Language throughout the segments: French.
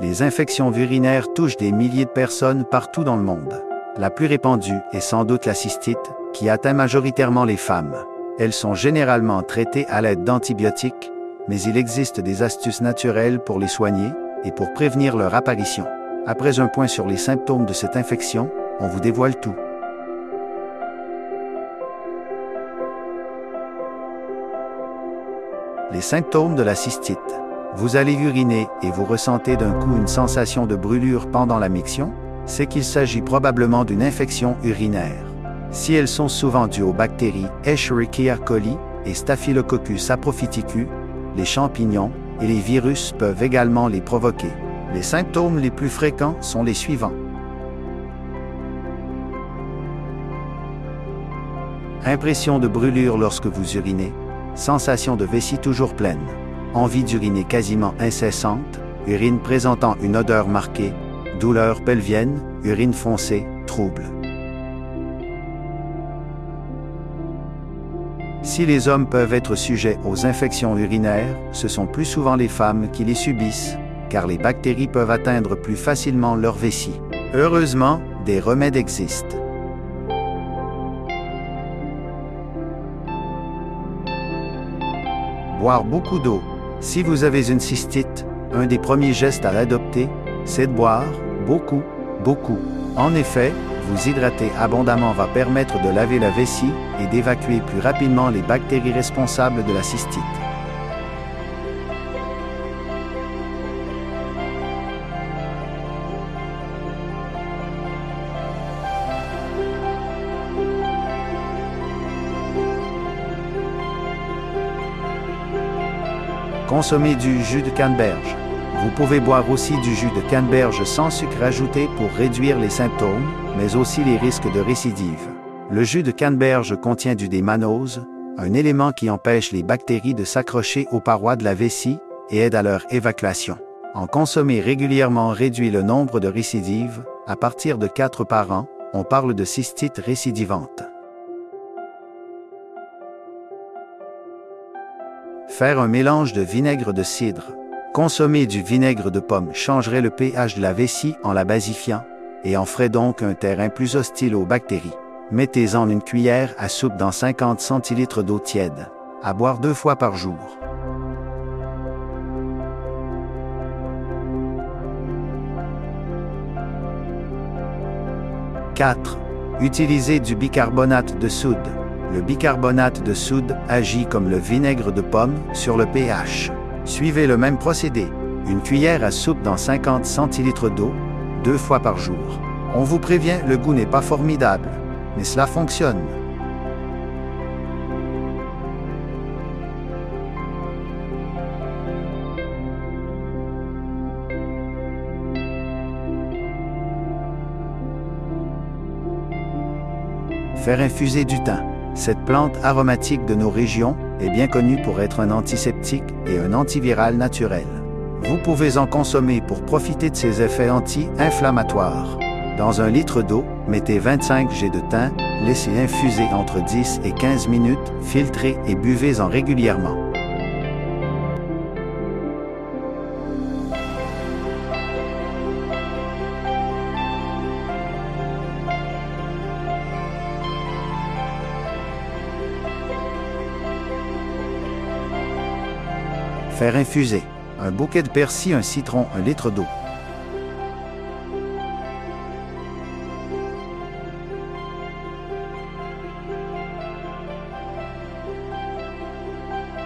Les infections urinaires touchent des milliers de personnes partout dans le monde. La plus répandue est sans doute la cystite, qui atteint majoritairement les femmes. Elles sont généralement traitées à l'aide d'antibiotiques, mais il existe des astuces naturelles pour les soigner et pour prévenir leur apparition. Après un point sur les symptômes de cette infection, on vous dévoile tout. Les symptômes de la cystite. Vous allez uriner et vous ressentez d'un coup une sensation de brûlure pendant la miction, c'est qu'il s'agit probablement d'une infection urinaire. Si elles sont souvent dues aux bactéries Escherichia coli et Staphylococcus apophyticus, les champignons et les virus peuvent également les provoquer. Les symptômes les plus fréquents sont les suivants. Impression de brûlure lorsque vous urinez, sensation de vessie toujours pleine, envie d'uriner quasiment incessante, urine présentant une odeur marquée, douleur pelvienne, urine foncée, trouble. Si les hommes peuvent être sujets aux infections urinaires, ce sont plus souvent les femmes qui les subissent, car les bactéries peuvent atteindre plus facilement leur vessie. Heureusement, des remèdes existent. Boire beaucoup d'eau. Si vous avez une cystite, un des premiers gestes à adopter, c'est de boire beaucoup, beaucoup. En effet, vous hydrater abondamment va permettre de laver la vessie et d'évacuer plus rapidement les bactéries responsables de la cystite. Consommez du jus de canneberge. Vous pouvez boire aussi du jus de canneberge sans sucre ajouté pour réduire les symptômes, mais aussi les risques de récidive. Le jus de canneberge contient du démanose, un élément qui empêche les bactéries de s'accrocher aux parois de la vessie et aide à leur évacuation. En consommer régulièrement réduit le nombre de récidives, à partir de 4 par an, on parle de cystite récidivante. Faire un mélange de vinaigre de cidre. Consommer du vinaigre de pomme changerait le pH de la vessie en la basifiant et en ferait donc un terrain plus hostile aux bactéries. Mettez-en une cuillère à soupe dans 50 centilitres d'eau tiède, à boire deux fois par jour. « 4. Utilisez du bicarbonate de soude le bicarbonate de soude agit comme le vinaigre de pomme sur le pH. Suivez le même procédé. Une cuillère à soupe dans 50 centilitres d'eau, deux fois par jour. On vous prévient, le goût n'est pas formidable, mais cela fonctionne. Faire infuser du thym. Cette plante aromatique de nos régions est bien connue pour être un antiseptique et un antiviral naturel. Vous pouvez en consommer pour profiter de ses effets anti-inflammatoires. Dans un litre d'eau, mettez 25 g de thym, laissez infuser entre 10 et 15 minutes, filtrez et buvez-en régulièrement. Infuser. Un bouquet de persil, un citron, un litre d'eau.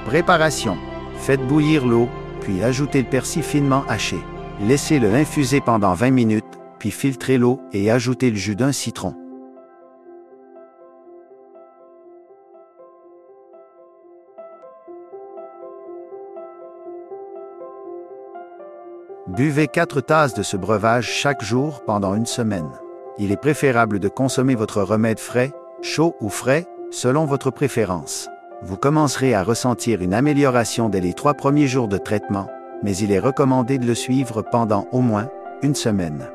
Préparation. Faites bouillir l'eau, puis ajoutez le persil finement haché. Laissez-le infuser pendant 20 minutes, puis filtrez l'eau et ajoutez le jus d'un citron. Buvez 4 tasses de ce breuvage chaque jour pendant une semaine. Il est préférable de consommer votre remède frais, chaud ou frais, selon votre préférence. Vous commencerez à ressentir une amélioration dès les trois premiers jours de traitement, mais il est recommandé de le suivre pendant au moins une semaine.